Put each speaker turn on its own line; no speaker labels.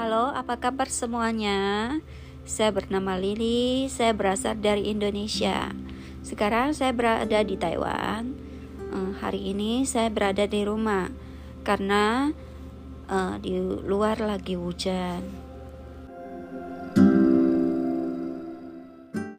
Halo, apa kabar semuanya? Saya bernama Lili, saya berasal dari Indonesia. Sekarang saya berada di Taiwan. Eh, hari ini saya berada di rumah karena uh, di luar lagi hujan.